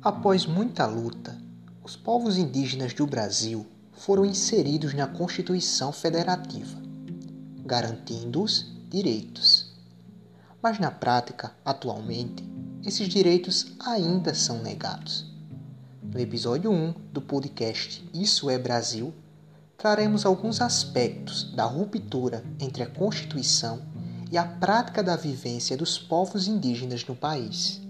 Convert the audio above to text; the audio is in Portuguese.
Após muita luta, os povos indígenas do Brasil foram inseridos na Constituição Federativa, garantindo-os direitos. Mas na prática, atualmente, esses direitos ainda são negados. No episódio 1 do podcast Isso é Brasil, traremos alguns aspectos da ruptura entre a Constituição e a prática da vivência dos povos indígenas no país.